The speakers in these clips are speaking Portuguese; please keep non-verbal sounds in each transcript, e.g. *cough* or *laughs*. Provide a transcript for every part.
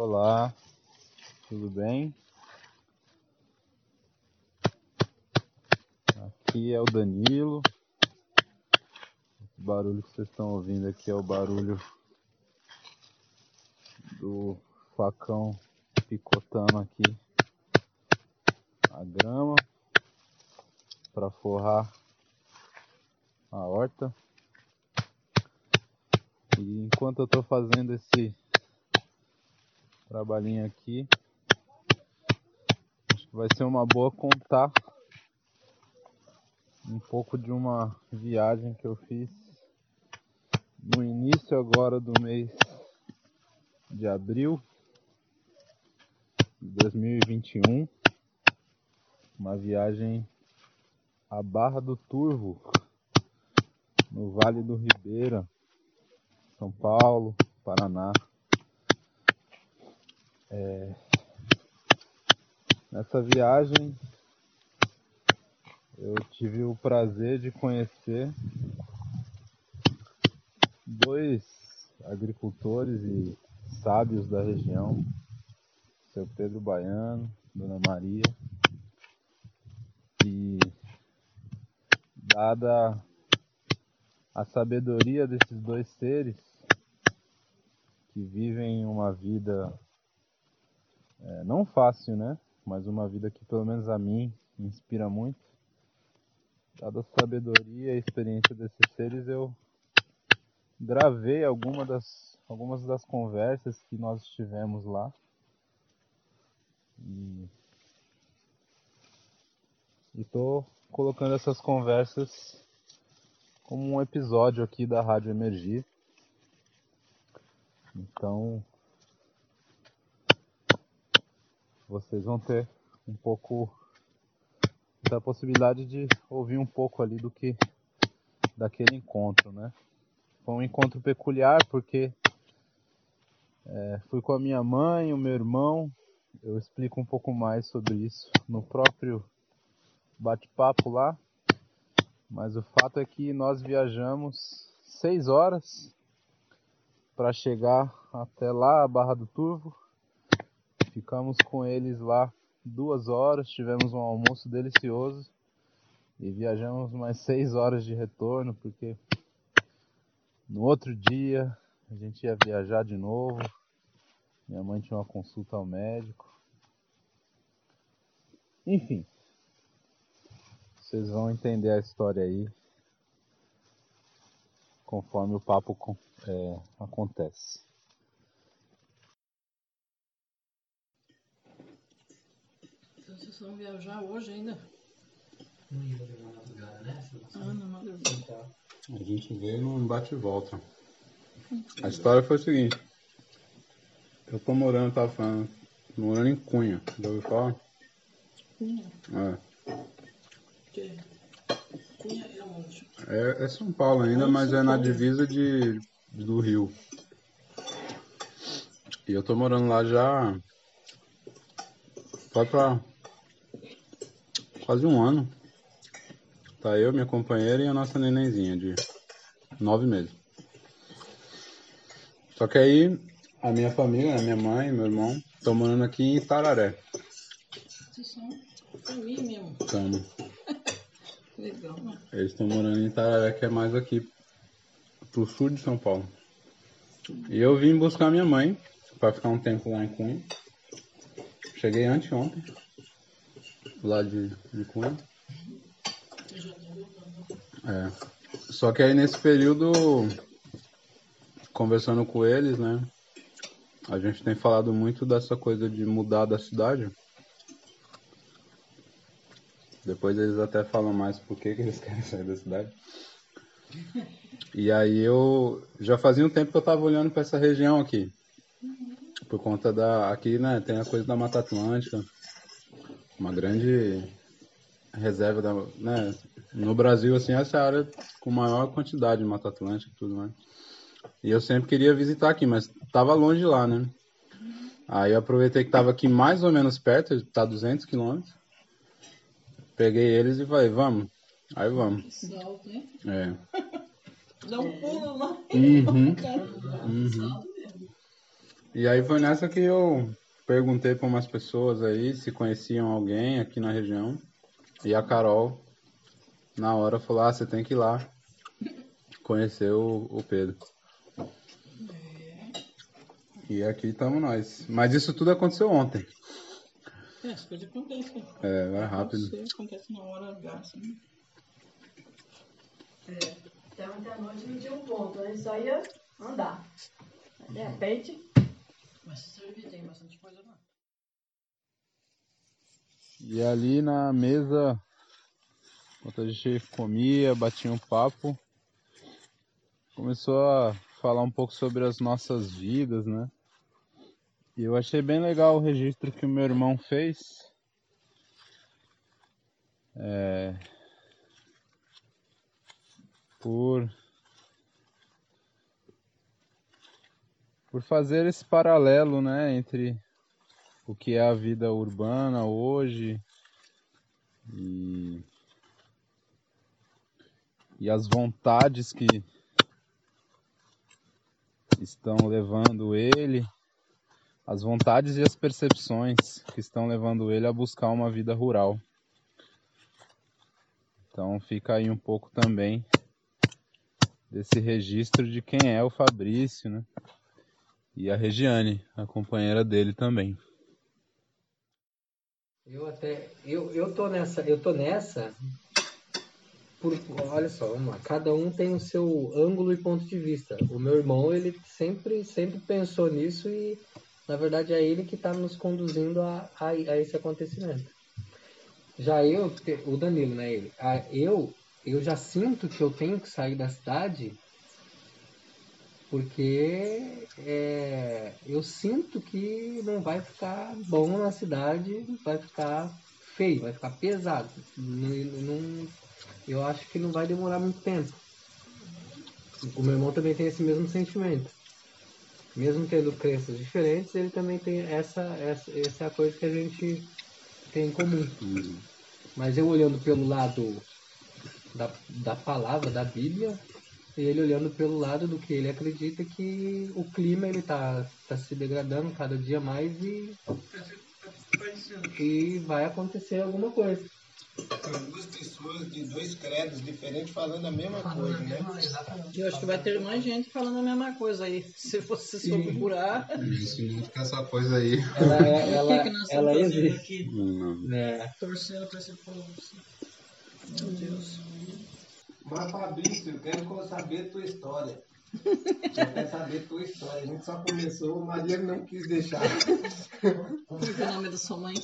Olá, tudo bem? Aqui é o Danilo. O barulho que vocês estão ouvindo aqui é o barulho do facão picotando aqui a grama para forrar a horta. E enquanto eu estou fazendo esse trabalhinho aqui, acho que vai ser uma boa contar um pouco de uma viagem que eu fiz no início agora do mês de abril de 2021, uma viagem à Barra do Turvo, no Vale do Ribeira, São Paulo, Paraná. É... Nessa viagem eu tive o prazer de conhecer dois agricultores e sábios da região, seu Pedro Baiano, Dona Maria, e dada a sabedoria desses dois seres que vivem uma vida é, não fácil, né? Mas uma vida que pelo menos a mim me inspira muito. Dada a sabedoria e a experiência desses seres, eu gravei alguma das, algumas das conversas que nós tivemos lá. E estou colocando essas conversas como um episódio aqui da Rádio Emergir. Então, vocês vão ter um pouco da possibilidade de ouvir um pouco ali do que daquele encontro, né? Foi um encontro peculiar porque é, fui com a minha mãe, o meu irmão. Eu explico um pouco mais sobre isso no próprio bate-papo lá. Mas o fato é que nós viajamos seis horas para chegar até lá, a Barra do Turvo. Ficamos com eles lá duas horas, tivemos um almoço delicioso e viajamos mais seis horas de retorno, porque no outro dia a gente ia viajar de novo. Minha mãe tinha uma consulta ao médico. Enfim, vocês vão entender a história aí conforme o papo é, acontece. Então vocês vão viajar hoje ainda? Não ia uma madrugada, né? Ah, na madrugada. Tá. A gente veio num bate e volta. A história foi o seguinte. Eu tô morando, tava falando, morando em Cunha. Já ouviu falar? Cunha. É. Que... Cunha é onde? É, é São Paulo ainda, Ah, mas São é na Paulo. divisa de, do Rio. E eu tô morando lá já. Vai pra quase um ano. Tá eu, minha companheira e a nossa nenenzinha de nove meses. Só que aí a minha família, né, minha mãe, meu irmão, estão morando aqui em mesmo. Tamo. Legal? Eles estão morando em Itararé, que é mais aqui pro sul de São Paulo. E eu vim buscar minha mãe para ficar um tempo lá em Cunha. Cheguei anteontem, lá de, de Cunha. É. Só que aí nesse período, conversando com eles, né? A gente tem falado muito dessa coisa de mudar da cidade. Depois eles até falam mais por que, que eles *laughs* querem sair da cidade. E aí eu já fazia um tempo que eu tava olhando para essa região aqui. Por conta da. Aqui, né, tem a coisa da Mata Atlântica. Uma grande reserva da. Né, no Brasil, assim, essa é a área com maior quantidade de Mata Atlântica e tudo mais. E eu sempre queria visitar aqui, mas tava longe lá, né? Aí eu aproveitei que tava aqui mais ou menos perto, tá 200 quilômetros. Peguei eles e falei, vamos. Aí vamos. Hein? É. *laughs* Dá um pulo lá. Uhum. *laughs* Uhum. E aí foi nessa que eu perguntei para umas pessoas aí se conheciam alguém aqui na região. E a Carol, na hora, falou: Ah, você tem que ir lá conhecer o, o Pedro. E aqui estamos nós. Mas isso tudo aconteceu ontem. É, as coisas acontecem. É, vai rápido. Acontece, acontece na hora H, assim. Até ontem à noite não tinha um ponto, a gente só ia andar. De repente, Mas se servir, tem bastante coisa lá. E ali na mesa, enquanto a gente comia, batia um papo, começou a falar um pouco sobre as nossas vidas, né? E eu achei bem legal o registro que o meu irmão fez. É, por por fazer esse paralelo, né, entre o que é a vida urbana hoje e, e as vontades que estão levando ele, as vontades e as percepções que estão levando ele a buscar uma vida rural. Então fica aí um pouco também desse registro de quem é o Fabrício, né? E a Regiane, a companheira dele também. Eu até. Eu, eu tô nessa. Eu tô nessa. Por, olha só, vamos lá. Cada um tem o seu ângulo e ponto de vista. O meu irmão, ele sempre, sempre pensou nisso e, na verdade, é ele que está nos conduzindo a, a, a esse acontecimento. Já eu, o Danilo, né? Ele, a, eu, eu já sinto que eu tenho que sair da cidade porque é, eu sinto que não vai ficar bom na cidade, vai ficar feio, vai ficar pesado. Não, não, eu acho que não vai demorar muito tempo. O meu irmão também tem esse mesmo sentimento. Mesmo tendo crenças diferentes, ele também tem essa, essa, essa é a coisa que a gente tem em comum. Mas eu olhando pelo lado da, da palavra, da Bíblia, e ele olhando pelo lado do que ele acredita que o clima ele tá, tá se degradando cada dia mais e, e vai acontecer alguma coisa. São duas pessoas de dois credos diferentes falando a mesma coisa, né? Eu acho que vai ter mais gente falando a mesma coisa aí. *laughs* Se você só procurar. Isso não fica essa coisa aí. Ela, é- ela, o que que nós ela fazendo existe. aqui? né? Torcendo pra esse povo. assim. Meu Deus. Mas Fabrício, eu quero saber tua história. Eu quero saber tua história. A gente só começou, mas ele não quis deixar. É é o nome da sua mãe?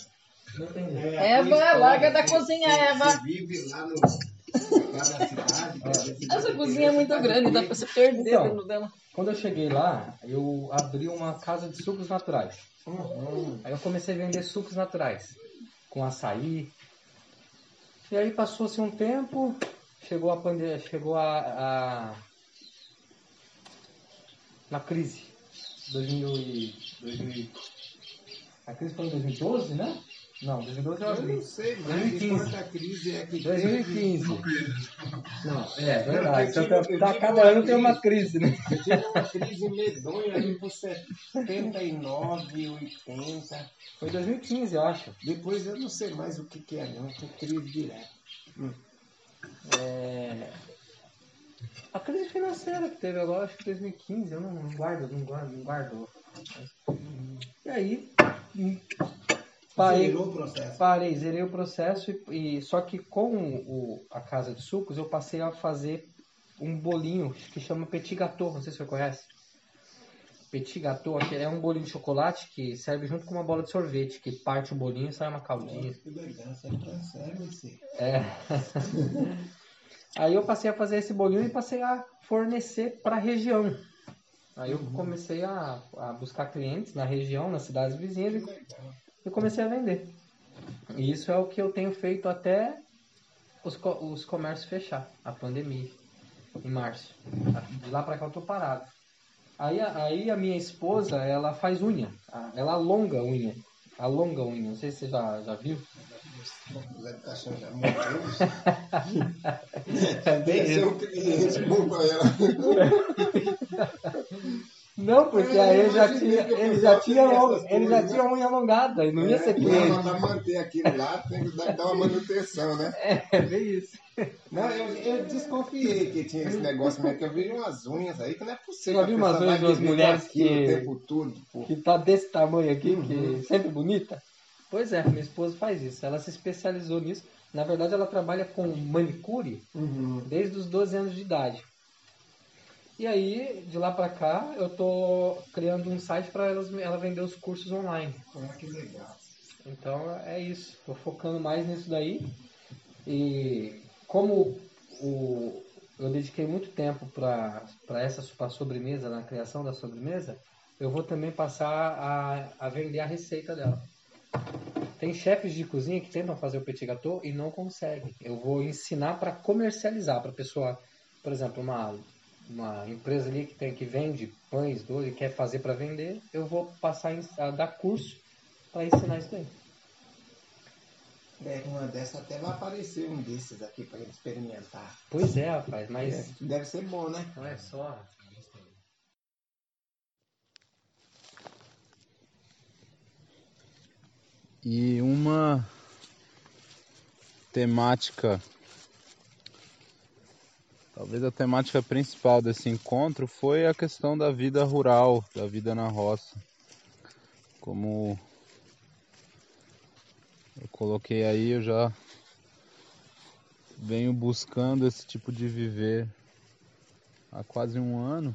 É, a Eva, história, larga da cozinha, você- Eva. Você vive lá, no, lá cidade. você Essa cozinha é muito cidade grande, dá pra você perder Então. dentro dela. Quando eu cheguei lá, eu abri uma casa de sucos naturais. Uhum. Aí eu comecei a vender sucos naturais, com açaí. E aí passou-se um tempo, chegou a pandemia, chegou a, a na crise. 2000 e, 2000, a crise foi em 2012, né? Não, 2012 eu Eu abri. não sei, mas 2015. enquanto a crise é que 2015. Não, é verdade. Eu tive- Então, eu tá- cada ano tem uma crise. crise, né? Eu tive uma crise medonha ali por 79, 80. Foi 2015, eu acho. Depois eu não sei mais o que, que é, não. Foi crise direto. É, A crise financeira que teve agora, acho que 2015, eu não guardo, não guardo, não guardo. E aí, hum, parei, Zerou o processo. parei, zerei o processo e, e- só que com o, a casa de sucos eu passei a fazer um bolinho que chama petit gâteau, não sei se você conhece. Petit gâteau é um bolinho de chocolate que serve junto com uma bola de sorvete, que parte o bolinho e sai uma caldinha. Que legal, tá sério. É. *laughs* Aí eu passei a fazer esse bolinho e passei a fornecer para a região. Aí eu comecei a, a buscar clientes na região, nas cidades vizinhas e eu comecei a vender. E isso é o que eu tenho feito até os, os comércios fechar, a pandemia, em março. De lá para cá eu tô parado. Aí, a- aí a minha esposa, ela faz unha, a- ela alonga a unha. Alonga a unha, não sei se você já, já viu. É bem Esse é isso. cliente bom pra ela. Não, porque É, aí ele já tinha, ele já tinha, ele já tinha unha alongada, e não ia ser É, cliente. Mas pra manter aquilo lá, tem que dar dar uma manutenção, né? É, bem isso. Não, eu, eu desconfiei que tinha esse negócio, mas que eu vi umas unhas aí que não é possível. Já viu a umas unhas de umas mulheres que- O tempo todo, pô. Que tá desse tamanho aqui, que sempre bonita. Pois é, minha esposa faz isso. Ela se especializou nisso. Na verdade, ela trabalha com manicure Uhum. desde os 12 anos de idade. E aí, de lá pra cá, eu tô criando um site para ela vender os cursos online. Ah, que legal. Então é isso. Tô focando mais nisso daí. E como o, eu dediquei muito tempo para essa pra sobremesa, na criação da sobremesa, eu vou também passar a, a vender a receita dela. Tem chefes de cozinha que tentam fazer o petit gâteau e não conseguem. Eu vou ensinar para comercializar, para pessoa, por exemplo, uma, uma empresa ali que tem que vende pães, doce, quer fazer para vender, eu vou passar a dar curso para ensinar isso daí. É, uma dessas até vai aparecer um desses aqui pra gente experimentar. Pois é, rapaz, mas É, deve ser bom, né? não é só. E uma temática, talvez a temática principal desse encontro foi a questão da vida rural, da vida na roça. Como eu coloquei aí, eu já venho buscando esse tipo de viver há quase um ano.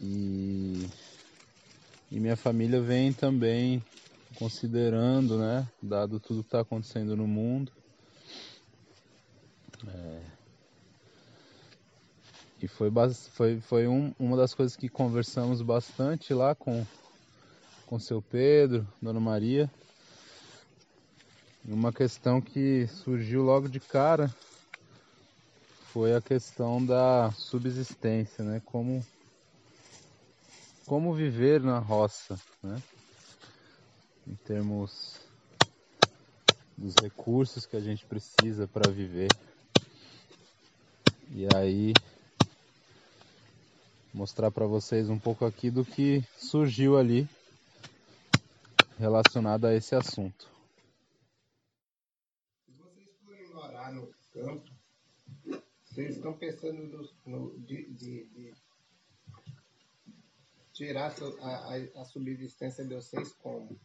E e minha família vem também considerando, né, dado tudo que está acontecendo no mundo. É, E foi, foi, foi um, uma das coisas que conversamos bastante lá com com seu Pedro, Dona Maria. Uma questão que surgiu logo de cara foi a questão da subsistência, né? Como como viver na roça, né? Em termos dos recursos que a gente precisa para viver. E aí mostrar para vocês um pouco aqui do que surgiu ali relacionado a esse assunto. Se vocês forem morar no campo, vocês estão pensando no, no- de, de- de tirar a a, a- subsistência de vocês como?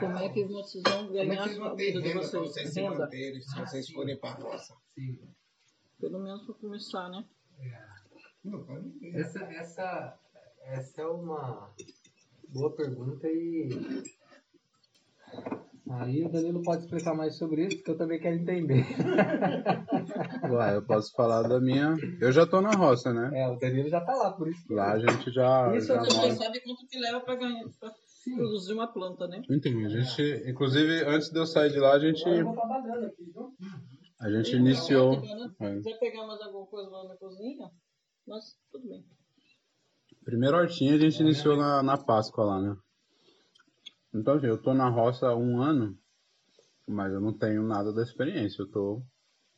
Como é que vocês vão Como é ganhar que vão ter renda vocês? vocês se manterem se vocês forem para a roça? Pelo menos para começar, né? Não. Essa, essa, essa é uma boa pergunta e aí o Danilo pode explicar mais sobre isso, porque eu também quero entender. *laughs* Ué, eu posso falar da minha. Eu já tô na roça, né? É, o Danilo já tá lá, por isso. Lá a gente já, Isso já Você mora. sabe quanto que leva para ganhar, produzir uma planta, né? Então, a gente, inclusive, antes de eu sair de lá, a gente, Agora eu vou aqui, viu? a gente E iniciou. Pegar mais alguma coisa lá na cozinha, mas tudo bem. Primeiro hortinha a gente iniciou na, na Páscoa lá, né? Então, assim, eu tô na roça há um ano, mas eu não tenho nada da experiência. Eu tô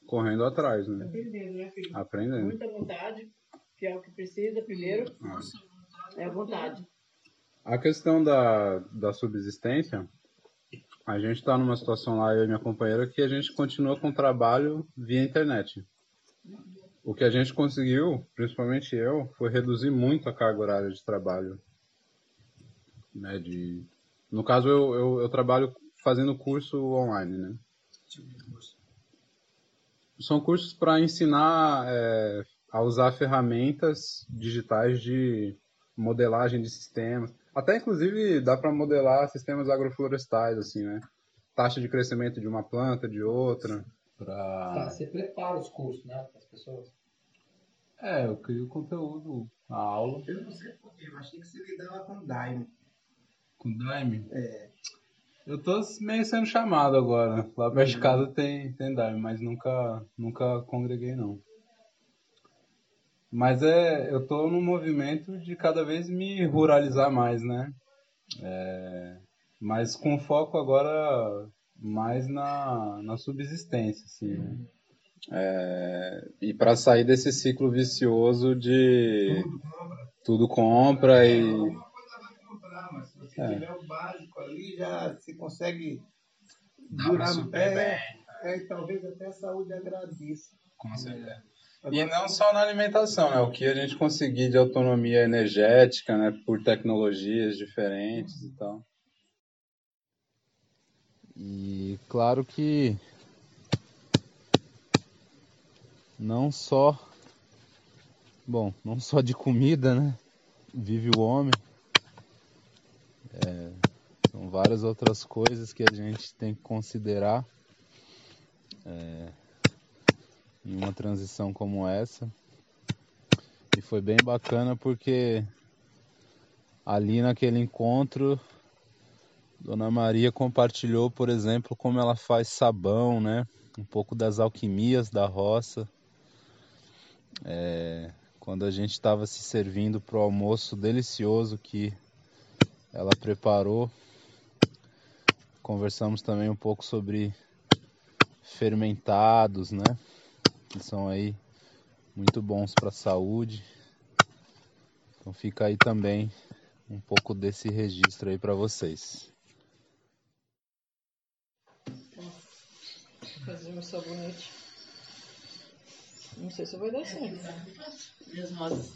correndo atrás, né? Aprendendo, né, filho? Aprendendo. Muita vontade, que é o que precisa primeiro, Ah. é a vontade. A questão da, da subsistência, a gente está numa situação lá, eu e minha companheira, que a gente continua com o trabalho via internet. O que a gente conseguiu, principalmente eu, foi reduzir muito a carga horária de trabalho. Né, de... No caso, eu, eu, eu trabalho fazendo curso online, né? São cursos para ensinar é, a usar ferramentas digitais de modelagem de sistemas. Até inclusive dá para modelar sistemas agroflorestais, assim, né? Taxa de crescimento de uma planta, de outra. Tá, Pra... você prepara os cursos, né, para as pessoas. É, eu crio conteúdo, a aula. Eu não sei porquê, eu achei que você lidava com Daime. Com Daime? É. Eu tô meio sendo chamado agora. Lá perto de casa tem, tem Daime, mas nunca, nunca congreguei não. Mas é, eu tô num movimento de cada vez me ruralizar mais, né? É, mas com foco agora mais na, na subsistência, assim, né? É, e para sair desse ciclo vicioso de tudo compra e Alguma coisa vai comprar, mas se você É. tiver o básico ali, já se consegue Dá pra durar super é, é, e talvez até a saúde agradeça. com certeza. E não só na alimentação, né? O que a gente conseguir de autonomia energética, né? Por tecnologias diferentes e tal. E claro que não só, bom, não só de comida, né? Vive o homem. É, são várias outras coisas que a gente tem que considerar é, em uma transição como essa. E foi bem bacana porque ali naquele encontro Dona Maria compartilhou, por exemplo, como ela faz sabão, né? Um pouco das alquimias da roça. É, quando a gente estava se servindo para o almoço delicioso que ela preparou, conversamos também um pouco sobre fermentados, né? Que são aí muito bons para a saúde. Então fica aí também um pouco desse registro aí para vocês. Fazer meu sabonete. Não sei se vai dar certo. Minhas rosas.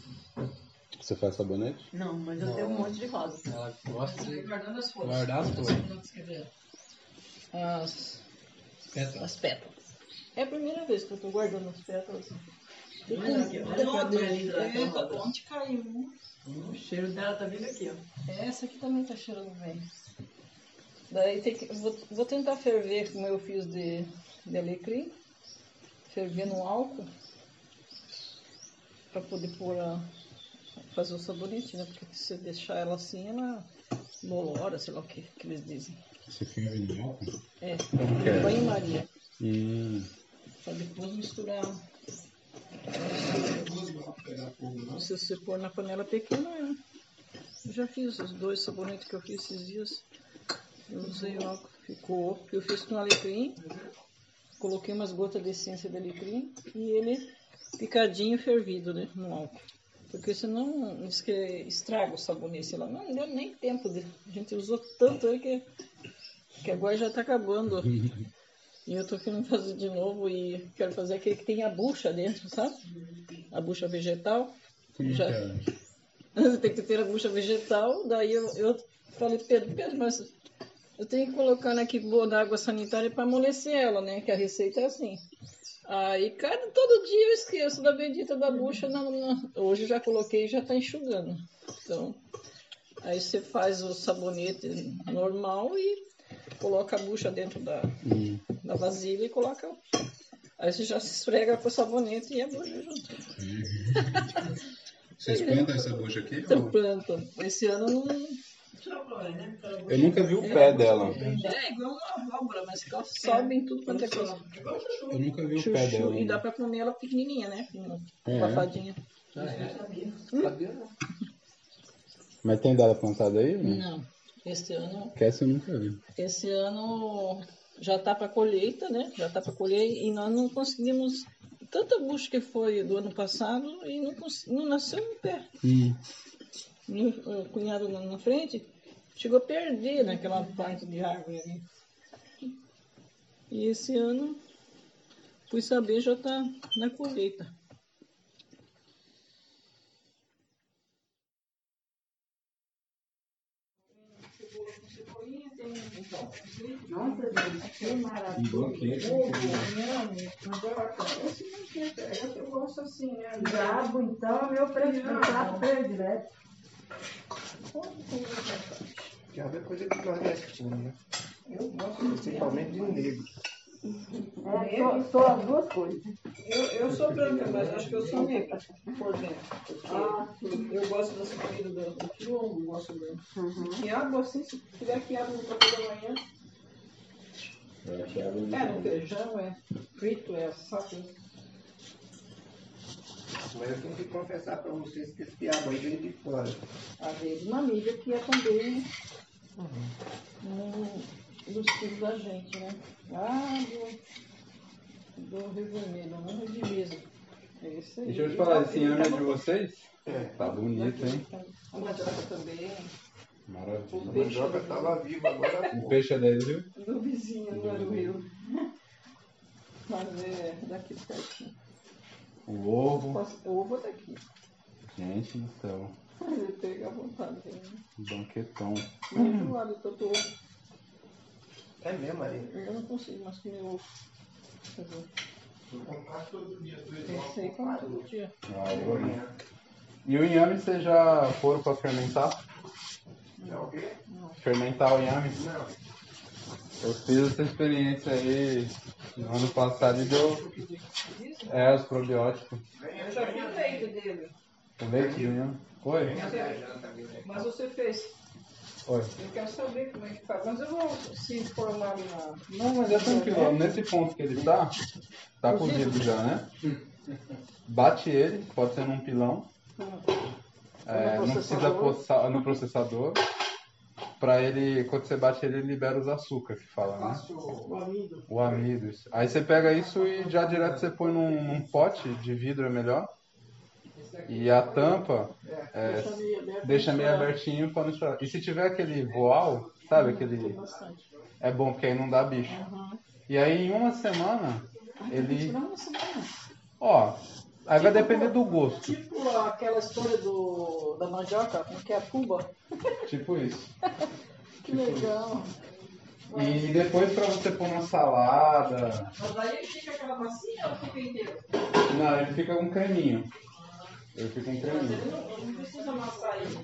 Você faz sabonete? Não, mas eu tenho um monte de rosa. Ela gosta de Guardando as folhas. guardar as flores. As, Pétalas. as pétalas. É a primeira vez que eu tô guardando as pétalas. Tem Olha aqui, olha Não, a cor linda da Eita, rosa. onde caiu? O cheiro dela tá vindo aqui, ó. Essa aqui também tá cheirando bem. Daí tem que. Vou, vou tentar ferver como eu fiz de, de alecrim. Ferver no álcool. Pra poder pôr a. fazer o sabonete, né? Porque se você deixar ela assim, ela bolora, sei lá o que, que eles dizem. Você ferve no álcool? É, é? banho-maria. Hum, Pra depois misturar. Se você pôr na panela pequena, é. eu já fiz os dois sabonetes que eu fiz esses dias. Eu usei o álcool, ficou. Eu fiz com alecrim, coloquei umas gotas de essência de alecrim e ele picadinho fervido né, no álcool. Porque senão que estraga o sabonete. Ela não deu nem tempo de. A gente usou tanto aí que, que agora já tá acabando. *laughs* E eu tô querendo fazer de novo e quero fazer aquele que tem a bucha dentro, sabe? A bucha vegetal. como Já- *laughs* tem que ter a bucha vegetal. Daí eu, eu falei, Pedro, Pedro, mas eu tenho que colocar aqui boa da água sanitária para amolecer ela, né? Que a receita é assim. Aí, cada, todo dia eu esqueço da bendita da bucha. Na, na- hoje eu já coloquei e já tá enxugando. Então, aí você faz o sabonete normal e coloca a bucha dentro da, Hum, da vasilha e coloca. Aí você já se esfrega com o sabonete e a bucha junto. Vocês plantam essa bucha aqui? Então, planta. Esse ano não. Eu nunca vi o pé dela. É igual uma abóbora, mas que ela sobe em tudo quanto é coisa. Eu nunca vi o pé Chuchu, dela. e dá pra comer ela pequenininha, né? É. Abafadinha. Ah, é? Sabia não. Mas tem dela plantada aí? ou Não. Esse ano, Que essa eu nunca vi. esse ano já tá pra colheita, né? Já tá pra colher e nós não conseguimos. Tanta bucha que foi do ano passado e não, cons- não nasceu um pé. Hum. Meu o cunhado lá na frente chegou a perder naquela parte de árvore ali. E esse ano, fui saber, já tá na colheita. Nossa, gente, que maravilha. Eu gosto assim, né? Brabo, então, meu preferido, predileto. Já é coisa de nordestino, né? Eu gosto. Principalmente de negro. É, sou, sou as duas coisas. Eu, eu sou branca, mas acho que eu sou negra por dentro. Ah, eu gosto dessa comida do, do quilombo, gosto do Uhum. quiabo, assim, se tiver quiabo no café da manhã. É, no feijão, é frito, é assado. Mas eu tenho que confessar pra vocês que esse diabo aí veio de fora. Às vezes uma amiga que é também. Não, dos filhos da gente, né? Lá do, do Rio Vermelho, não é de mesa. É esse aí. Deixa eu te falar, esse Ele inhame é de vocês? É. Tá bonito, hein? A mandioca também. A Maravilha. mandioca tava viva agora. O peixe é dele, viu? Do vizinho, não do Rio. *laughs* Mas é daqui pertinho. O ovo. Posso- O ovo é daqui. Gente do céu. Ele pega à vontade. Né? Um banquetão. Muito lado, tanto ovo. É mesmo, aí. Eu não consigo mais comer ovo. Eu todo dia. aí como todo dia. Ah, eu. E o inhame vocês já foram pra fermentar? Não, o quê? Fermentar o inhame? Não. Eu fiz essa experiência aí no ano passado e deu. É, os probióticos. Eu já vi o leite dele. O leite do inhame. Oi? Mas você fez. Oi. Eu quero saber como é que faz. Mas eu vou se informar na. Não, mas é tranquilo. Nesse ponto que ele tá, tá Cozido? já, né? Bate ele, pode ser num pilão. É, No não precisa processador? sal no processador. Pra ele, quando você bate ele, ele libera os açúcares que fala, né? O amido. O amido. Aí você pega isso e já direto você põe num, num pote de vidro é melhor. E a tampa é, Deixa meio aberto. deixa meio abertinho pra não estourar. E se tiver aquele voal, sabe Tem aquele. É bom porque aí não dá bicho. Aham. E aí em uma semana, Ah, que ele. Ó, aí vai depender do gosto. Tipo aquela história do, da mandioca, que é a tuba. Tipo isso. Que legal. E depois pra você pôr na salada. Mas aí ele fica aquela massinha ou fica inteiro? Não, ele fica com creminho. Ele fica com Mas creminho. ele não, não precisa amassar ele.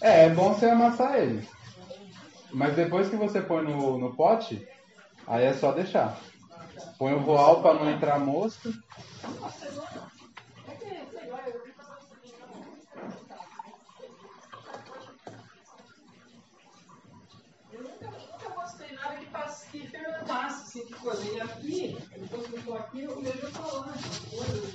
É, é bom você amassar ele. Mas depois que você põe no, no pote, aí é só deixar. Põe o voal pra não entrar mosca. Que, fermentasse, assim, que coisa. E aqui, depois que eu tô aqui, eu vejo coisas.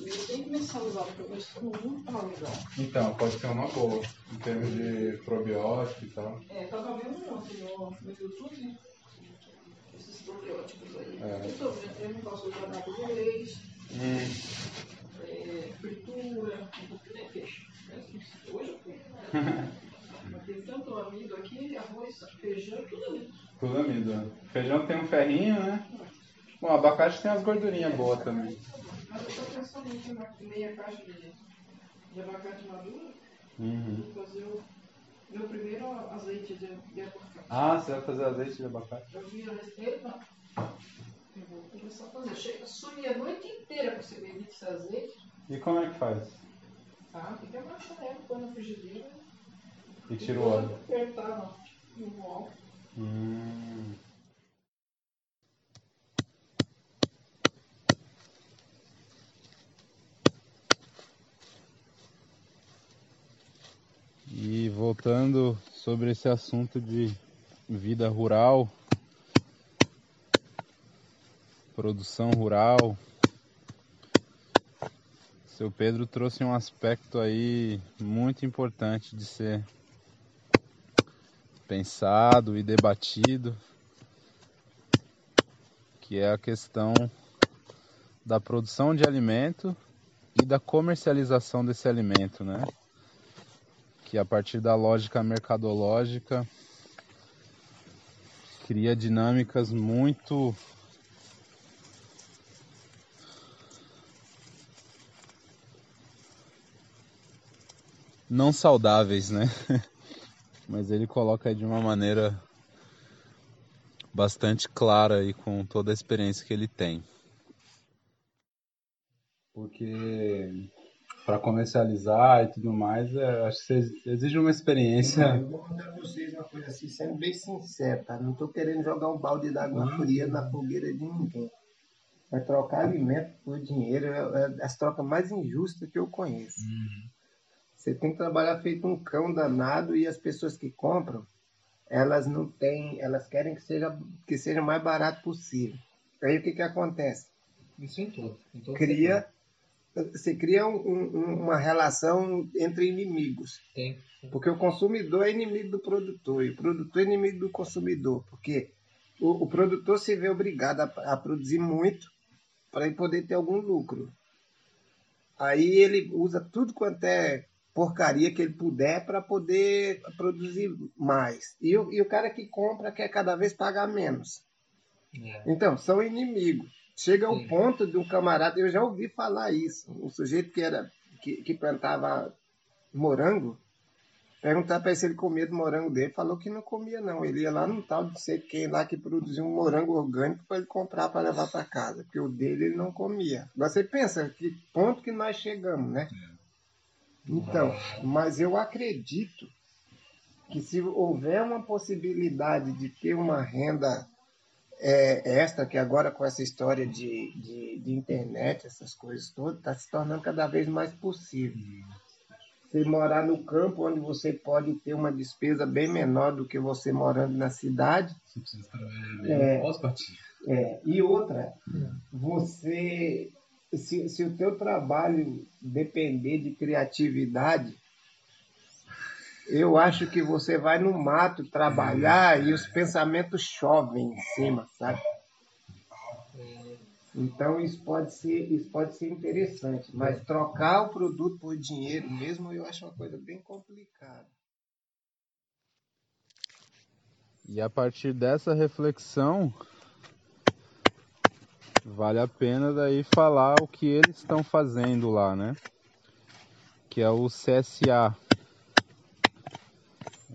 Eu tenho que começar a usar, porque eu vejo que não tá legal. Então, pode ser uma boa. Em termos de probiótico e tal. É, tava vendo um ontem no, no YouTube, esses probióticos aí. É. Vendo, eu não posso usar nada de leite, Hum, é, fritura, um pouquinho de peixe. Hoje eu fui. *laughs* Mas tem tanto amido aqui, arroz, feijão, tudo amido. tudo amido. né? Feijão tem um ferrinho, né? Bom, abacate tem umas gordurinhas boas também. Mas eu tô pensando em uma meia caixa de, de abacate maduro Uhum. e fazer o meu primeiro azeite de, de abacate. Ah, você vai fazer azeite de abacate? Eu vi a receita, eu vou começar a fazer. Chega, sumi a noite inteira pra você beber esse azeite. E como é que faz? Ah, tem que abaixar ela, põe na frigideira. E tira o óleo. Apertar no, no óleo. Hum. E voltando sobre esse assunto de vida rural, produção rural, seu Pedro trouxe um aspecto aí muito importante de ser pensado e debatido, que é a questão da produção de alimento e da comercialização desse alimento, né? Que a partir da lógica mercadológica cria dinâmicas muito não saudáveis, né? *laughs* Mas ele coloca de uma maneira bastante clara e com toda a experiência que ele tem. Porque para comercializar e tudo mais, é, acho que exige uma experiência. Eu vou contar pra vocês uma coisa assim, sendo bem sincero, tá? Não tô querendo jogar um balde d'água fria na fogueira de ninguém. Mas trocar alimento por dinheiro é é as trocas mais injustas que eu conheço. Você tem que trabalhar feito um cão danado e as pessoas que compram, elas não têm, elas querem que seja que seja o mais barato possível. Aí o que que acontece? Isso em tudo. Em todo Cria você cria um- um- uma relação entre inimigos. Tem. Porque o consumidor é inimigo do produtor e o produtor é inimigo do consumidor. Porque o, o produtor se vê obrigado a, a produzir muito para poder ter algum lucro. Aí ele usa tudo quanto é porcaria que ele puder para poder produzir mais. E o, e o cara que compra quer cada vez pagar menos. É. Então, são inimigos. Chega ao Sim. ponto de um camarada, eu já ouvi falar isso, um sujeito que era que, que plantava morango, perguntar para ele se ele comia do morango dele, falou que não comia não. Ele ia lá no tal de sei quem lá que produzia um morango orgânico para ele comprar para levar para casa, porque o dele ele não comia. Agora você pensa que ponto que nós chegamos, né? Então, mas eu acredito que se houver uma possibilidade de ter uma renda é, extra, que agora com essa história de, de, de internet, essas coisas todas, está se tornando cada vez mais possível. Você morar no campo, onde você pode ter uma despesa bem menor do que você morando na cidade, Você precisa trabalhar bem. É. É, e outra, você, se, se o teu trabalho depender de criatividade, eu acho que você vai no mato trabalhar e os pensamentos chovem em cima, sabe? Então isso pode ser, isso pode ser interessante, mas trocar o produto por dinheiro mesmo eu acho uma coisa bem complicada. E a partir dessa reflexão, vale a pena daí falar o que eles estão fazendo lá, né? Que é o CSA,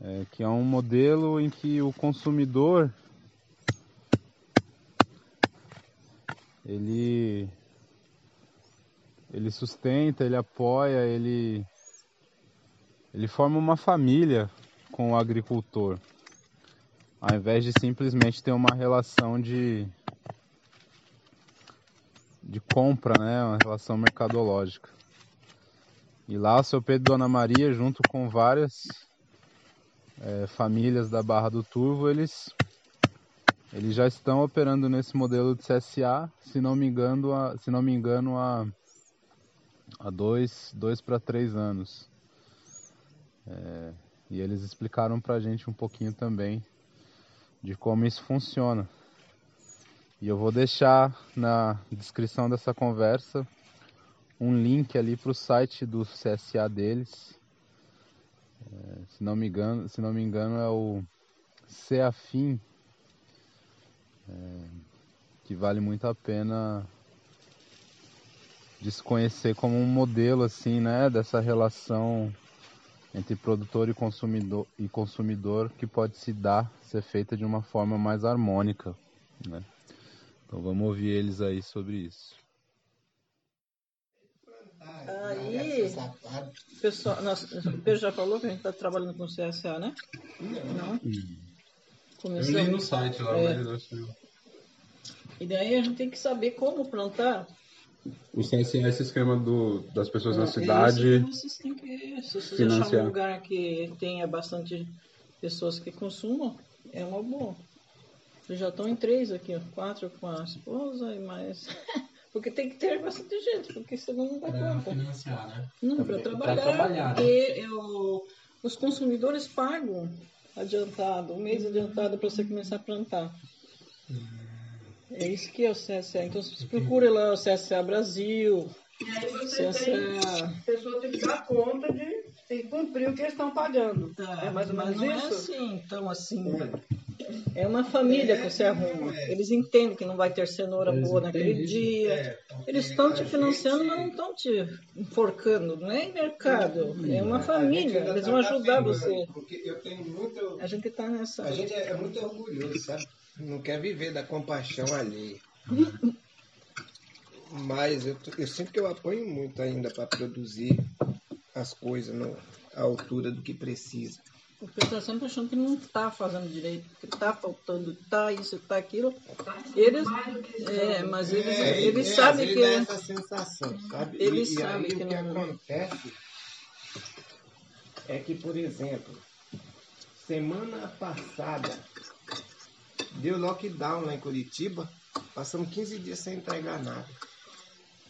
é, que é um modelo em que o consumidor ele ele sustenta, ele apoia, ele ele forma uma família com o agricultor ao invés de simplesmente ter uma relação de de compra, né, uma relação mercadológica. E lá o seu Pedro e Dona Maria, junto com várias eh, famílias da Barra do Turvo, eles eles já estão operando nesse modelo de CSA, se não me engano, há, se não me engano, há, há dois, dois para três anos. Eh, e eles explicaram pra gente um pouquinho também de como isso funciona. E eu vou deixar na descrição dessa conversa um link ali para o site do CSA deles. Se não me engano, se não me engano é o Ceafim, é, que vale muito a pena desconhecer como um modelo assim, né, dessa relação entre produtor e consumidor, e consumidor que pode se dar, ser feita de uma forma mais harmônica. Né? Então vamos ouvir eles aí sobre isso. Aí, pessoal, nossa, o Pedro já falou que a gente está trabalhando com CSA, né? Não. Começamos. site lá, É. E daí a gente tem que saber como plantar. O CSA é esse esquema do, das pessoas na É cidade. isso que vocês têm que, se vocês financiar. acharem um lugar que tenha bastante pessoas que consumam, é uma boa. Eles já estão em três aqui, ó, quatro com a esposa e mais. *laughs* Porque tem que ter bastante gente, porque senão não dá conta. financiar, né? Não, para Pra trabalhar, trabalhar, né? porque eu- os consumidores pagam adiantado, um mês adiantado para você começar a plantar. É isso que é o CSA. Então você procura lá o CSA Brasil, E aí você tem, CSA. a pessoa tem que dar conta de, de cumprir o que eles estão pagando. é mais ou Mas menos não é isso? assim, tão assim. É uma família que você arruma. Eles entendem que não vai ter cenoura boa naquele dia. Eles estão te financiando, mas não estão te enforcando. Não é em mercado. É uma família. Eles vão ajudar você. Porque eu tenho muito. A gente está nessa. A gente é é muito orgulhoso, sabe? Não quer viver da compaixão alheia. Mas eu, eu sinto que eu apanho muito ainda para produzir as coisas no, à altura do que precisa. O pessoal sempre achando que não está fazendo direito, que está faltando, está isso, está aquilo. Eles, é, mas eles, É, eles é, sabem que essa sensação, sabe? Eles e, e sabem aí que o que não- acontece é que, por exemplo, semana passada deu lockdown lá em Curitiba, passamos 15 dias sem entregar nada.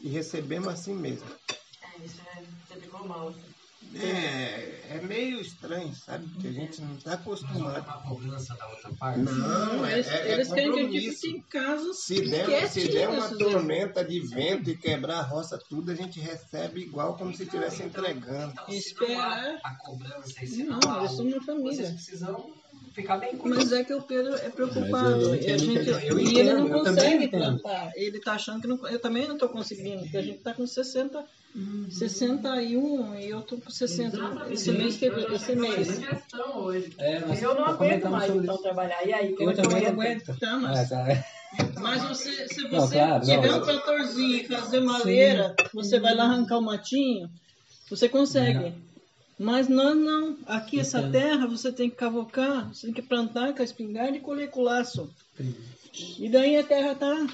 e recebemos assim mesmo. É, isso é, você ficou mal. É, é meio estranho, sabe? Porque a gente não está acostumado. A cobrança da outra parte. Não, é, eles, é, é eles querem que a gente fique em casa Se der, se der uma tormenta de vento e quebrar a roça tudo, a gente recebe igual como se estivesse entregando. Então, Esperar. não há a cobrança e se Não, eles são uma Vocês família. precisam ficar bem com Mas é que o Pedro é preocupado. Mas e, a eu gente, eu e ele não eu consegue plantar. Ele tá achando que não, eu também não estou conseguindo, porque a gente está com 60, 61 e eu estou com 60. Esse mês teve esse mês. hoje. É, Eu não aguento comentamos mais então isso. trabalhar. E aí, como Eu é que também não aguento. Tá, mas, Ah, tá. mas você, se Não, você claro, tiver não. um tratorzinho e fazer maleira, você vai lá arrancar o matinho, você consegue. Mas nós não. Aqui, essa Entendo. terra, você tem que cavocar, você tem que plantar com a espingarda e colher com o laço. E daí a terra tá.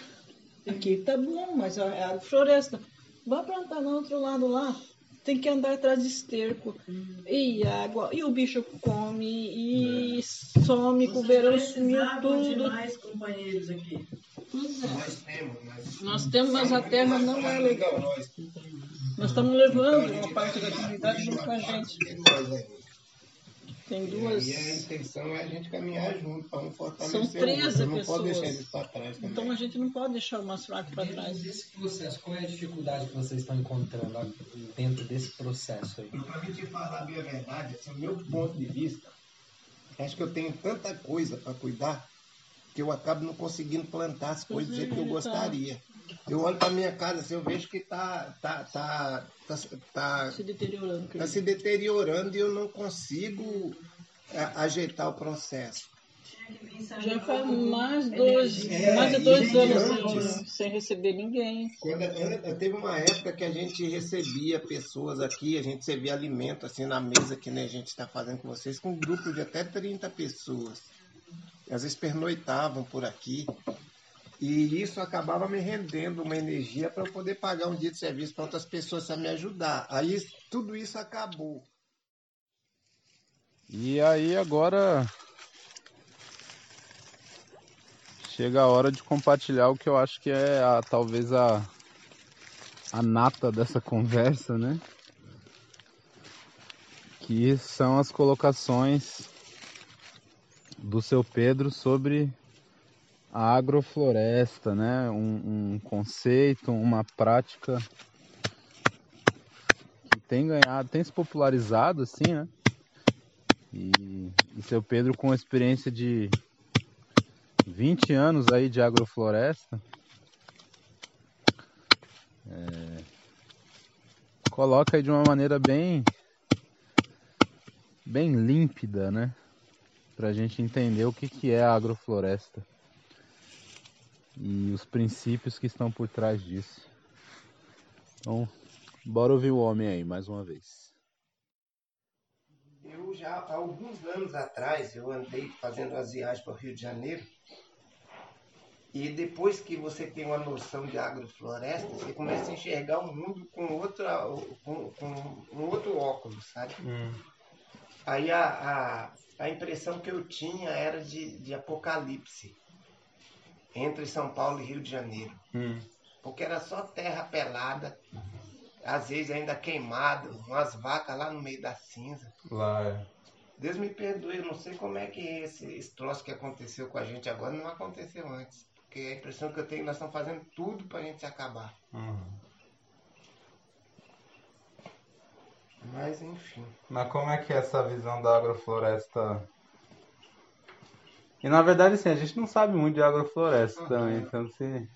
Aqui tá bom, mas é a floresta. Vai plantar no outro lado lá. Tem que andar atrás de esterco. E água. E o bicho come. E some com o verão, sumiu tudo. mais companheiros aqui. Pois é. Nós temos, mas. Nós temos, mas a terra não é legal. Nós, Nós estamos levando uma parte da comunidade junto com a gente. Tem duas. E a intenção é a gente caminhar junto para um fortalecer São o outro. 13 Não pode deixar pessoas. eles para trás também. Então a gente não pode deixar o mais fraco para trás. desse processo, qual é a dificuldade que vocês estão encontrando dentro desse processo aí? Para mim te falar bem a verdade, assim, o meu ponto de vista, acho que eu tenho tanta coisa para cuidar que eu acabo não conseguindo plantar as coisas jeito que eu Pois é, tá. Eu olho para minha casa, assim, eu vejo que tá, tá, tá, tá, tá, Se deteriorando. tá se deteriorando e eu não consigo é, ajeitar o processo. Já faz mais, dois, É, mais de dois e anos antes- sem, sem receber ninguém. Quando, an- teve uma época que a gente recebia pessoas aqui, a gente servia alimento assim na mesa que nem a gente está fazendo com vocês, com um grupo de até 30 pessoas. Às vezes pernoitavam por aqui. E isso acabava me rendendo uma energia para eu poder pagar um dia de serviço para outras pessoas para me ajudar. Aí tudo isso acabou. E aí agora chega a hora de compartilhar o que eu acho que é a, talvez a, a nata dessa *laughs* conversa, né? Que são as colocações do seu Pedro sobre a agrofloresta, né? Um, um conceito, uma prática que tem ganhado, tem se popularizado assim, né? E, e seu Pedro com experiência de 20 anos aí de agrofloresta, é, coloca aí de uma maneira bem, bem límpida, né? Pra gente entender o que, que é a agrofloresta e os princípios que estão por trás disso. Então, bora ouvir o homem aí mais uma vez. Eu já, há alguns anos atrás, eu andei fazendo as viagens para o Rio de Janeiro. E depois que você tem uma noção de agrofloresta, você começa a enxergar o mundo com, outra, com, com um outro óculos, sabe? Aí a, a, a impressão que eu tinha era de, de apocalipse entre São Paulo e Rio de Janeiro. Porque era só terra pelada, às vezes ainda queimado, umas vacas lá no meio da cinza. Lá é. Deus me perdoe, eu não sei como é que esse, esse troço que aconteceu com a gente agora não aconteceu antes. Porque a impressão que eu tenho é que nós estamos fazendo tudo pra gente se acabar. Mas enfim. Mas como é que é essa visão da agrofloresta? E na verdade, assim, a gente não sabe muito de agrofloresta Uhum. também, então se.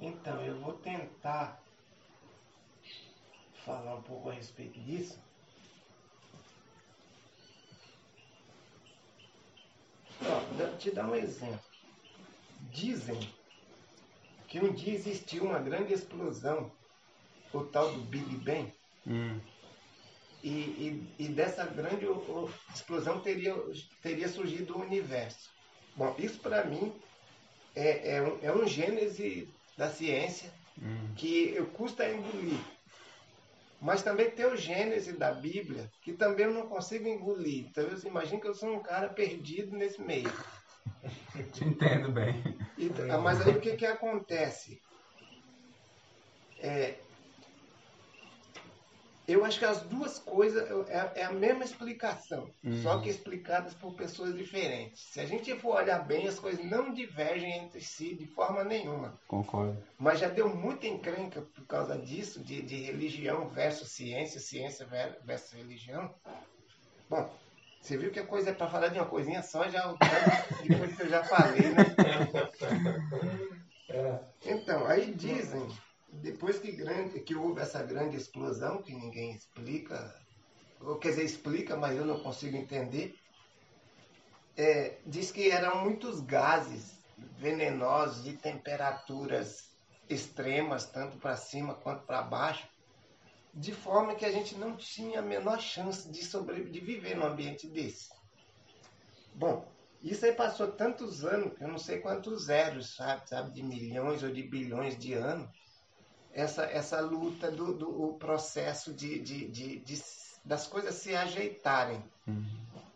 Então, eu vou tentar falar um pouco a respeito disso. Ó, te dar um exemplo. Dizem que um dia existiu uma grande explosão, o tal do Big Bang, Hum. E, e- e dessa grande explosão teria, teria surgido o universo. Bom, isso para mim é, é um, é um gênese da ciência Hum. que eu custa engolir. Mas também tem o gênese da Bíblia, que também eu não consigo engolir. Então eu imagino que eu sou um cara perdido nesse meio. *laughs* Te entendo bem. E- ah, mas aí o que, que acontece? É, eu acho que as duas coisas é, é a mesma explicação, Uhum. só que explicadas por pessoas diferentes. Se a gente for olhar bem, as coisas não divergem entre si de forma nenhuma. Concordo. Mas já deu muita encrenca por causa disso, de, de religião versus ciência, ciência ver- versus religião. Bom, você viu que a coisa é para falar de uma coisinha só, já o tanto de coisa que eu já falei, né? *laughs* Então, aí dizem, depois que, grande, que houve essa grande explosão, que ninguém explica, ou quer dizer, explica, mas eu não consigo entender, é, diz que eram muitos gases venenosos de temperaturas extremas, tanto para cima quanto para baixo, de forma que a gente não tinha a menor chance de, sobre, de viver num ambiente desse. Bom, isso aí passou tantos anos, que eu não sei quantos zeros, sabe, sabe, de milhões ou de bilhões de anos, essa, essa luta do, do processo de, de, de, de- das coisas se ajeitarem,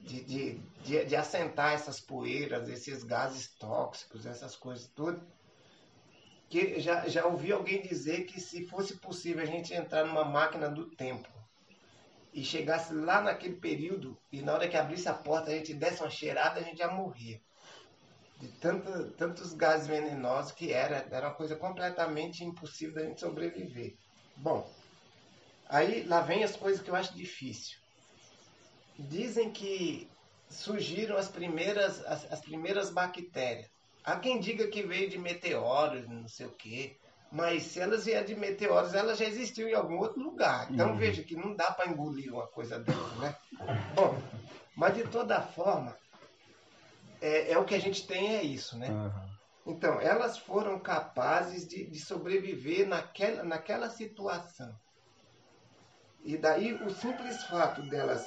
de, de, de, de assentar essas poeiras, esses gases tóxicos, essas coisas tudo. Que já, já ouvi alguém dizer que se fosse possível a gente entrar numa máquina do tempo e chegasse lá naquele período e na hora que abrisse a porta a gente desse uma cheirada, a gente ia morrer. De tanto, tantos gases venenosos que era, era uma coisa completamente impossível da gente sobreviver. Bom, aí lá vem as coisas que eu acho difícil. Dizem que surgiram as primeiras, as, as primeiras bactérias. Há quem diga que veio de meteoros, não sei o quê. Mas se elas vieram de meteoros, elas já existiam em algum outro lugar. Então veja que não dá para engolir uma coisa dessa, né? Bom, mas de toda forma, é, é o que a gente tem é isso, né? Então, elas foram capazes de, de sobreviver naquela, naquela situação. E daí o simples fato delas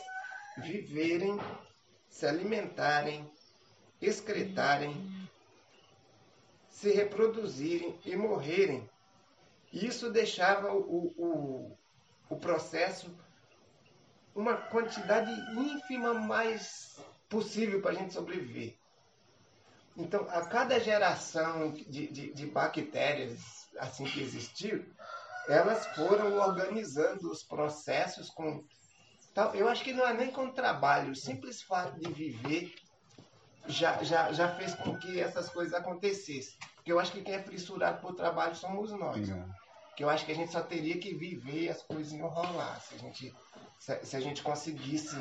viverem, se alimentarem, excretarem, se reproduzirem e morrerem, isso deixava o, o, o processo uma quantidade ínfima mais possível para a gente sobreviver. Então, a cada geração de, de, de bactérias assim que existiu, elas foram organizando os processos com. Tal, eu acho que não é nem com trabalho, o simples fato de viver já, já, já fez com que essas coisas acontecessem. Porque eu acho que quem é fissurado por trabalho somos nós. Que eu acho que a gente só teria que viver e as coisas iam rolar. Se a gente, se, se a gente conseguisse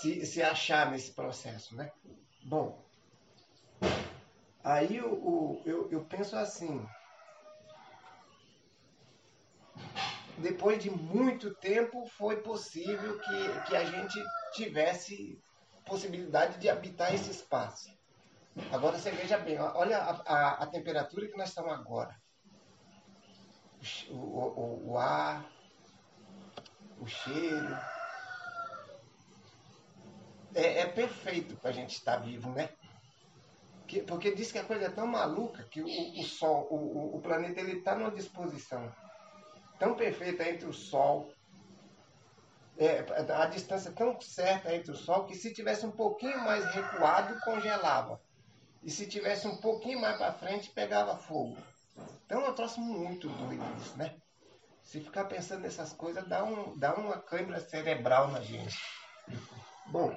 se, se achar nesse processo, né? Bom, aí o, o- eu, eu penso assim. Depois de muito tempo foi possível que, que a gente tivesse possibilidade de habitar esse espaço. Agora você veja bem, olha a, a, a temperatura que nós estamos agora. O, o, o ar, o cheiro. É, é perfeito para a gente estar vivo, né? Que- porque diz que a coisa é tão maluca que o, o Sol, o, o- planeta, ele está numa disposição tão perfeita entre o Sol, é, a distância tão certa entre o Sol, que se tivesse um pouquinho mais recuado, congelava. E se tivesse um pouquinho mais para frente, pegava fogo. Então é um troço muito doido isso, né? Se ficar pensando nessas coisas, dá, um, dá uma câimbra cerebral na gente. Bom,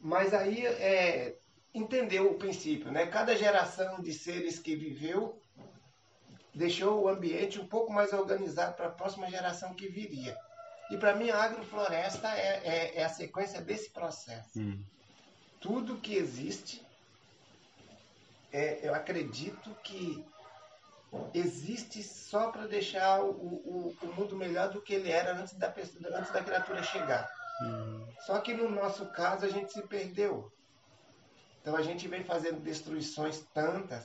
mas aí é, entendeu o princípio, né? Cada geração de seres que viveu deixou o ambiente um pouco mais organizado para a próxima geração que viria. E para mim a agrofloresta é, é, é a sequência desse processo. Tudo que existe, é, eu acredito que existe só para deixar o, o, o mundo melhor do que ele era antes da, antes da criatura chegar. Só que no nosso caso a gente se perdeu. Então a gente vem fazendo destruições tantas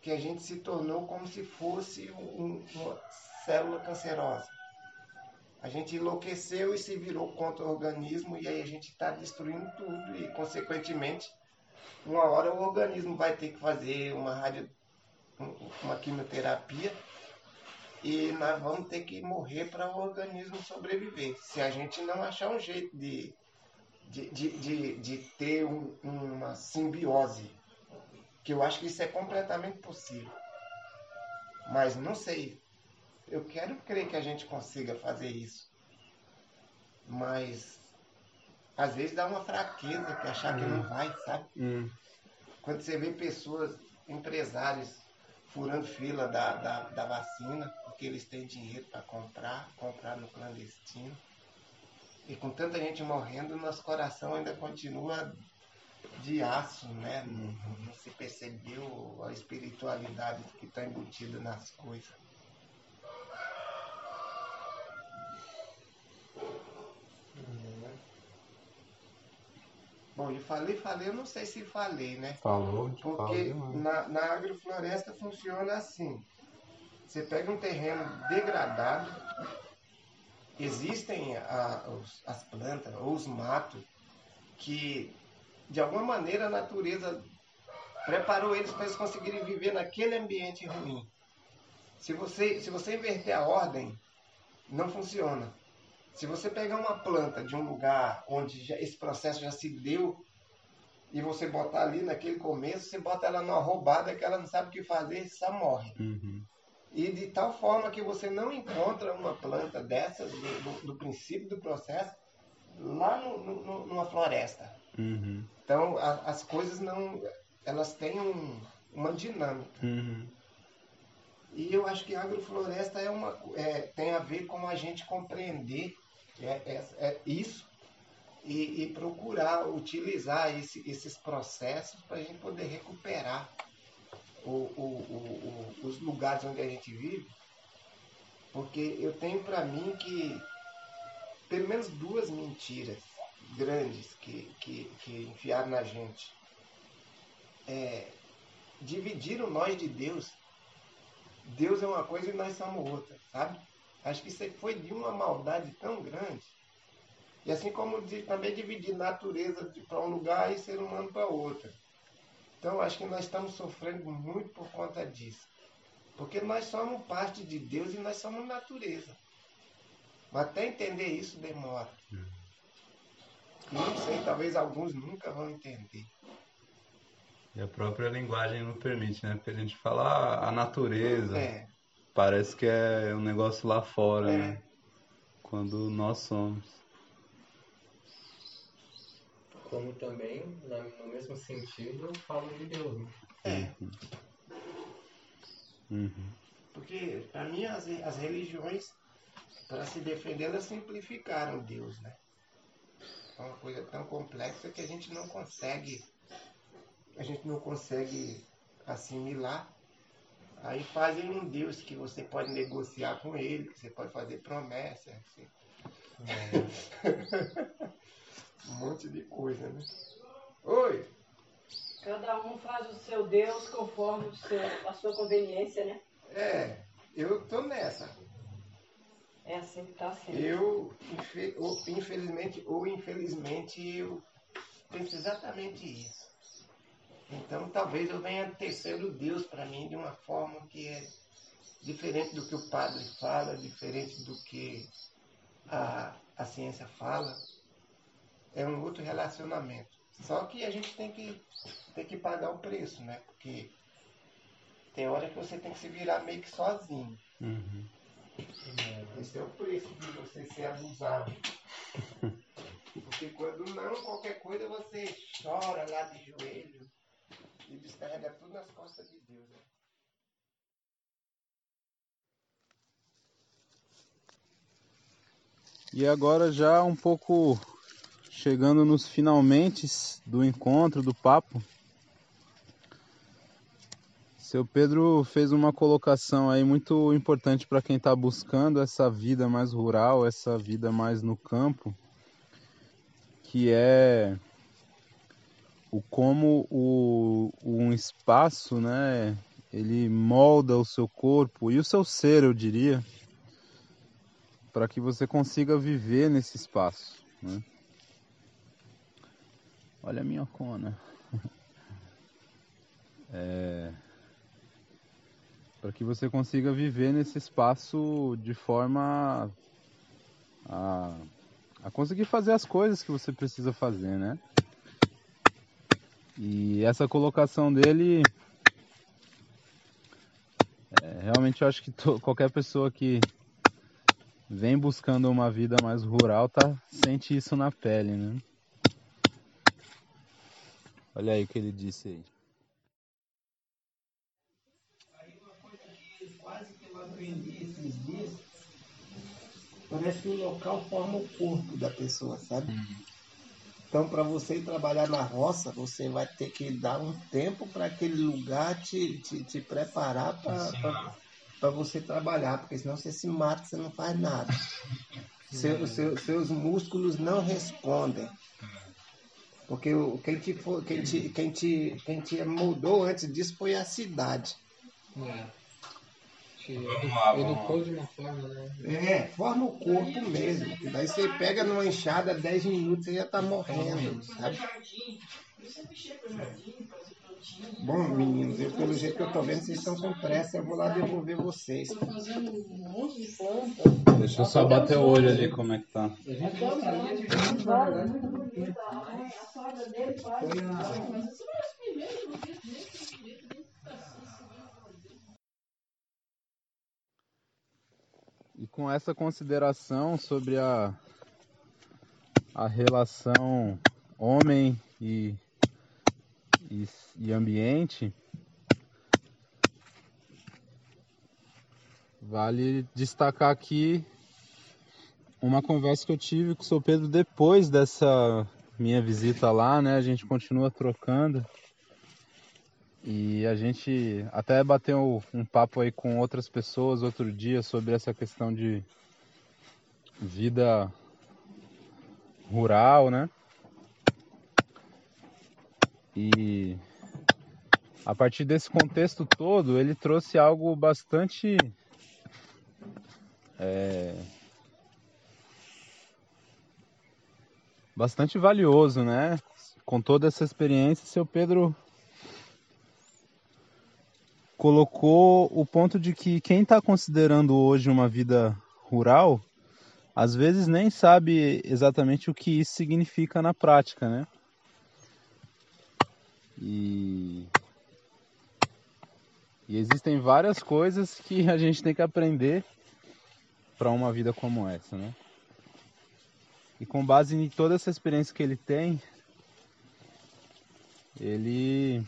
que a gente se tornou como se fosse um- uma célula cancerosa. A gente enlouqueceu e se virou contra o organismo e aí a gente está destruindo tudo e, consequentemente, uma hora o organismo vai ter que fazer uma radio, um- uma quimioterapia e nós vamos ter que morrer para o organismo sobreviver. Se a gente não achar um jeito de, de, de, de, de ter um- uma simbiose, que eu acho que isso é completamente possível. Mas não sei eu quero crer que a gente consiga fazer isso. Mas às vezes dá uma fraqueza que achar que não vai, sabe? Hum. Quando você vê pessoas, empresários, furando fila da, da, da vacina, porque eles têm dinheiro para comprar, comprar no clandestino. E com tanta gente morrendo, nosso coração ainda continua de aço, né? Não, não se percebeu a espiritualidade que está embutida nas coisas. Bom, eu falei, falei, eu não sei se falei, né? Falou, Porque falou, na, na agrofloresta funciona assim. Você pega um terreno degradado, existem a- os- as plantas ou os matos que, de alguma maneira, a natureza preparou eles para eles conseguirem viver naquele ambiente ruim. Se você, se você inverter a ordem, não funciona. Se você pegar uma planta de um lugar onde já- esse processo já se deu e você botar ali naquele começo, você bota ela numa roubada que ela não sabe o que fazer, só morre. Uhum. E de tal forma que você não encontra uma planta dessas, do, do- do princípio do processo, lá no- no- numa floresta. Uhum. Então, a- as coisas não. Elas têm um- uma dinâmica. Uhum. E eu acho que a agrofloresta é uma, é, tem a ver com a gente compreender é, é- é isso e, e procurar utilizar esse- esses processos para a gente poder recuperar o- o- o- os lugares onde a gente vive. Porque eu tenho para mim que pelo menos duas mentiras grandes que, que, que enfiaram na gente. É, dividiram nós de Deus Deus é uma coisa e nós somos outra, sabe? Acho que isso aí foi de uma maldade tão grande. E assim como também dividir natureza para um lugar e ser humano para outro. Então acho que nós estamos sofrendo muito por conta disso. Porque nós somos parte de Deus e nós somos natureza. Mas até entender isso demora. E não sei, talvez alguns nunca vão entender. E a própria linguagem não permite, né? Porque a gente fala "Ah, a natureza, É, parece que é um negócio lá fora, É. né? Quando nós somos. Como também, na- no mesmo sentido, eu falo de Deus. Né? é. Uhum. Porque, para mim, as, as religiões, para se defender, elas simplificaram Deus, né? É uma coisa tão complexa que a gente não consegue, a gente não consegue assimilar. Aí fazem um Deus que você pode negociar com ele, que você pode fazer promessas, assim. *laughs* um monte de coisa, né? Oi! Cada um faz o seu Deus conforme o seu, a sua conveniência, né? É, eu tô nessa. É assim que tá sendo. Eu, infelizmente ou infelizmente, eu penso exatamente isso. Então, talvez eu venha tecer o Deus para mim de uma forma que é diferente do que o padre fala, diferente do que a, a ciência fala. É um outro relacionamento. Só que a gente tem que, tem que pagar o preço, né? Porque tem hora que você tem que se virar meio que sozinho. Uhum. Esse é o preço de você ser abusado. Porque quando não, qualquer coisa você chora lá de joelho e descarrega tudo nas costas de Deus. né? E agora já um pouco chegando nos finalmente do encontro, do papo. Seu Pedro fez uma colocação aí muito importante para quem está buscando essa vida mais rural, essa vida mais no campo, que é o como o, um espaço, né, ele molda o seu corpo e o seu ser, eu diria, para que você consiga viver nesse espaço. Né? Olha a minha cona. *laughs* É... Para que você consiga viver nesse espaço de forma a, a conseguir fazer as coisas que você precisa fazer, né? E essa colocação dele é, realmente eu acho que qualquer pessoa que vem buscando uma vida mais rural tá sente isso na pele, né? Olha aí o que ele disse aí. Aí uma coisa que quase que eu aprendi esses dias, parece que o local forma o corpo da pessoa, sabe? Uhum. Então, para você trabalhar na roça, você vai ter que dar um tempo para aquele lugar te, te, te preparar para você trabalhar, porque senão você se mata, você não faz nada. *laughs* Seu, seu, seus músculos não respondem. Porque o, quem, te, quem, te, quem, te, quem te moldou antes disso foi a cidade. É. Educou de uma forma, né? É, forma o corpo mesmo. Daí você pega numa enxada 10 minutos e já tá morrendo, sabe? Bom, meninos, eu, pelo jeito que eu tô vendo, vocês estão com pressa, eu vou lá devolver vocês. Deixa eu só bater o olho ali como é que tá. E com essa consideração sobre a, a relação homem e, e, e ambiente, vale destacar aqui uma conversa que eu tive com o seu Pedro depois dessa minha visita lá, né? A gente continua trocando. E a gente até bateu um papo aí com outras pessoas outro dia sobre essa questão de vida rural, né? E a partir desse contexto todo, ele trouxe algo bastante é, bastante valioso, né? Com toda essa experiência, seu Pedro colocou o ponto de que quem está considerando hoje uma vida rural, às vezes nem sabe exatamente o que isso significa na prática, né? E, e existem várias coisas que a gente tem que aprender para uma vida como essa, né? E com base em toda essa experiência que ele tem, ele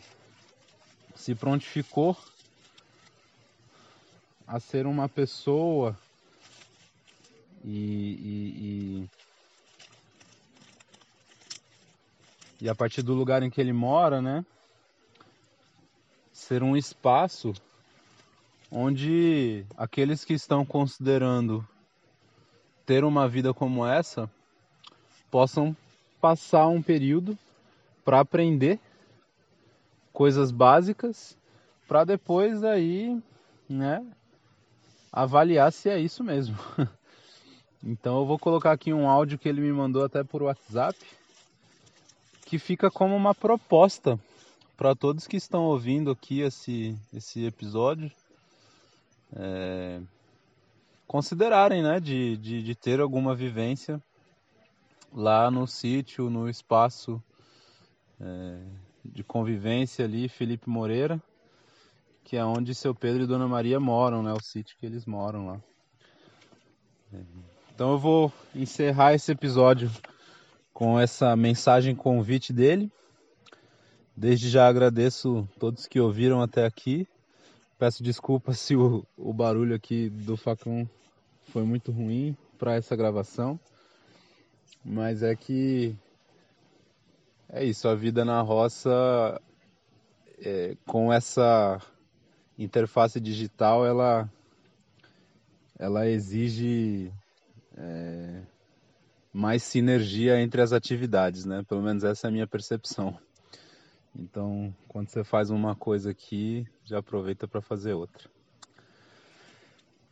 se prontificou a ser uma pessoa e, e, e, e a partir do lugar em que ele mora, né, ser um espaço onde aqueles que estão considerando ter uma vida como essa possam passar um período para aprender coisas básicas para depois aí, né, avaliar se é isso mesmo. *laughs* Então eu vou colocar aqui um áudio que ele me mandou até por WhatsApp, que fica como uma proposta para todos que estão ouvindo aqui esse, esse episódio. É, considerarem né, de, de, de ter alguma vivência lá no sítio, no espaço é, de convivência ali, Felipe Moreira que é onde seu Pedro e Dona Maria moram, né? O sítio que eles moram lá. Então eu vou encerrar esse episódio com essa mensagem convite dele. Desde já agradeço todos que ouviram até aqui. Peço desculpas se o, o barulho aqui do facão foi muito ruim para essa gravação. Mas é que é isso, a vida na roça é, com essa interface digital ela ela exige é, mais sinergia entre as atividades, né? Pelo menos essa é a minha percepção. Então, quando você faz uma coisa aqui, já aproveita para fazer outra.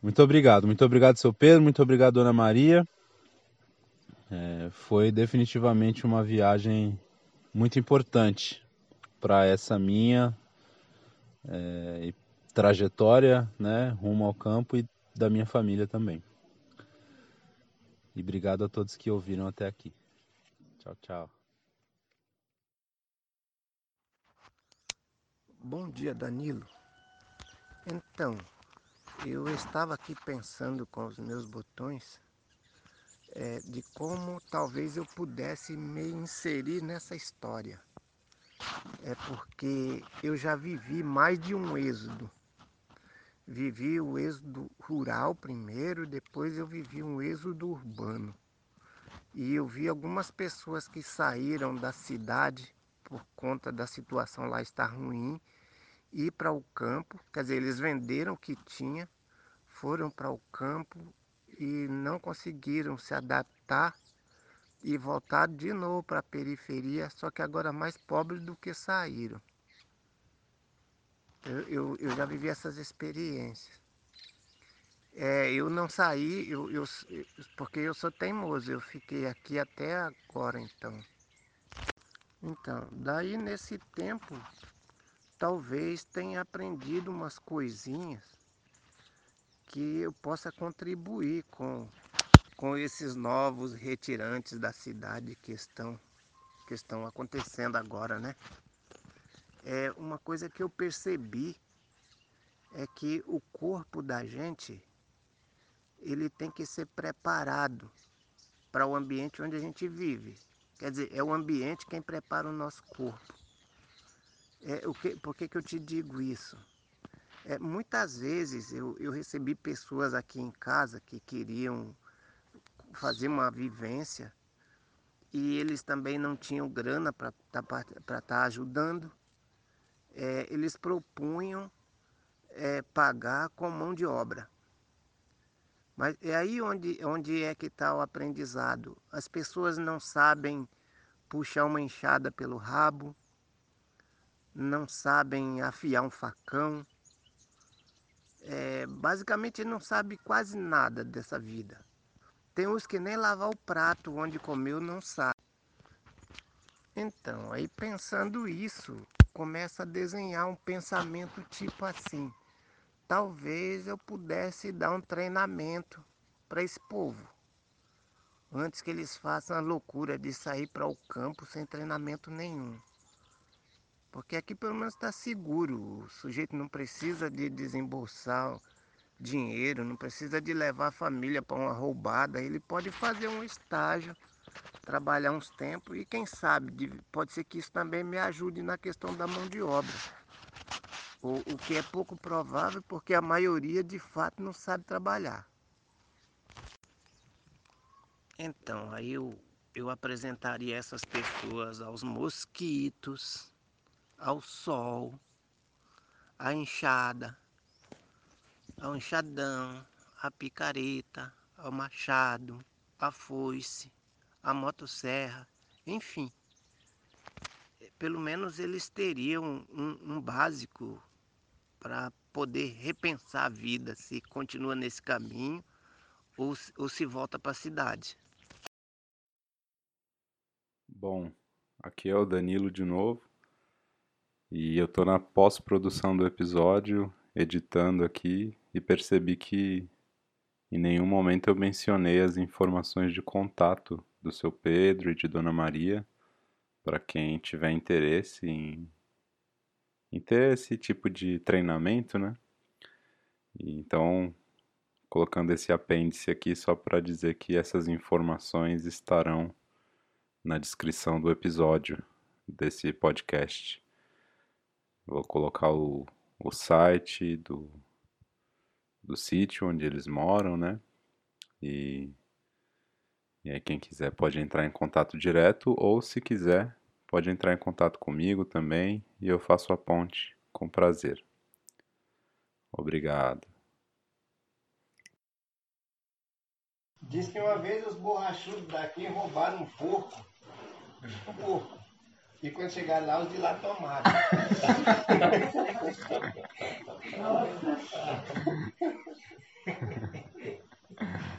Muito obrigado, muito obrigado, seu Pedro, muito obrigado, Dona Maria. É, foi definitivamente uma viagem muito importante para essa minha é, trajetória, né, rumo ao campo e da minha família também. E obrigado a todos que ouviram até aqui. Tchau, tchau. Bom dia, Danilo. Então, eu estava aqui pensando com os meus botões é, de como talvez eu pudesse me inserir nessa história. É porque eu já vivi mais de um êxodo. Vivi o êxodo rural primeiro, depois eu vivi um êxodo urbano. E eu vi algumas pessoas que saíram da cidade por conta da situação lá estar ruim, ir para o campo, quer dizer, eles venderam o que tinha, foram para o campo e não conseguiram se adaptar e voltar de novo para a periferia, só que agora mais pobres do que saíram. Eu, eu, eu já vivi essas experiências. É, eu não saí, eu, eu, porque eu sou teimoso, eu fiquei aqui até agora então. Então, daí nesse tempo, talvez tenha aprendido umas coisinhas que eu possa contribuir com, com esses novos retirantes da cidade que estão, que estão acontecendo agora, né? É uma coisa que eu percebi é que o corpo da gente ele tem que ser preparado para o ambiente onde a gente vive. Quer dizer, é o ambiente quem prepara o nosso corpo. É, o que, por que, que eu te digo isso? É, muitas vezes eu, eu recebi pessoas aqui em casa que queriam fazer uma vivência e eles também não tinham grana para estar tá, tá ajudando. É, eles propunham é, pagar com mão de obra. Mas é aí onde, onde é que está o aprendizado. As pessoas não sabem puxar uma enxada pelo rabo, não sabem afiar um facão. É, basicamente não sabe quase nada dessa vida. Tem uns que nem lavar o prato onde comeu não sabe. Então, aí pensando isso, começa a desenhar um pensamento tipo assim talvez eu pudesse dar um treinamento para esse povo. Antes que eles façam a loucura de sair para o campo sem treinamento nenhum. Porque aqui pelo menos está seguro. O sujeito não precisa de desembolsar dinheiro, não precisa de levar a família para uma roubada. Ele pode fazer um estágio, trabalhar uns tempos e quem sabe, pode ser que isso também me ajude na questão da mão de obra. O, o que é pouco provável porque a maioria de fato não sabe trabalhar. Então, aí eu, eu apresentaria essas pessoas aos mosquitos, ao sol, à enxada, ao enxadão, à picareta, ao machado, à foice, à motosserra, enfim. Pelo menos eles teriam um, um básico para poder repensar a vida, se continua nesse caminho ou, ou se volta para a cidade. Bom, aqui é o Danilo de novo e eu estou na pós-produção do episódio, editando aqui e percebi que em nenhum momento eu mencionei as informações de contato do seu Pedro e de Dona Maria para quem tiver interesse em em ter esse tipo de treinamento, né? então, colocando esse apêndice aqui só para dizer que essas informações estarão na descrição do episódio desse podcast. Vou colocar o, o site do, do sítio onde eles moram, né? E, e aí quem quiser pode entrar em contato direto ou se quiser Pode entrar em contato comigo também e eu faço a ponte com prazer. Obrigado. Diz que uma vez os borrachudos daqui roubaram um porco. Um porco. E quando chegaram lá, os de lá tomaram. *laughs* *laughs* *laughs*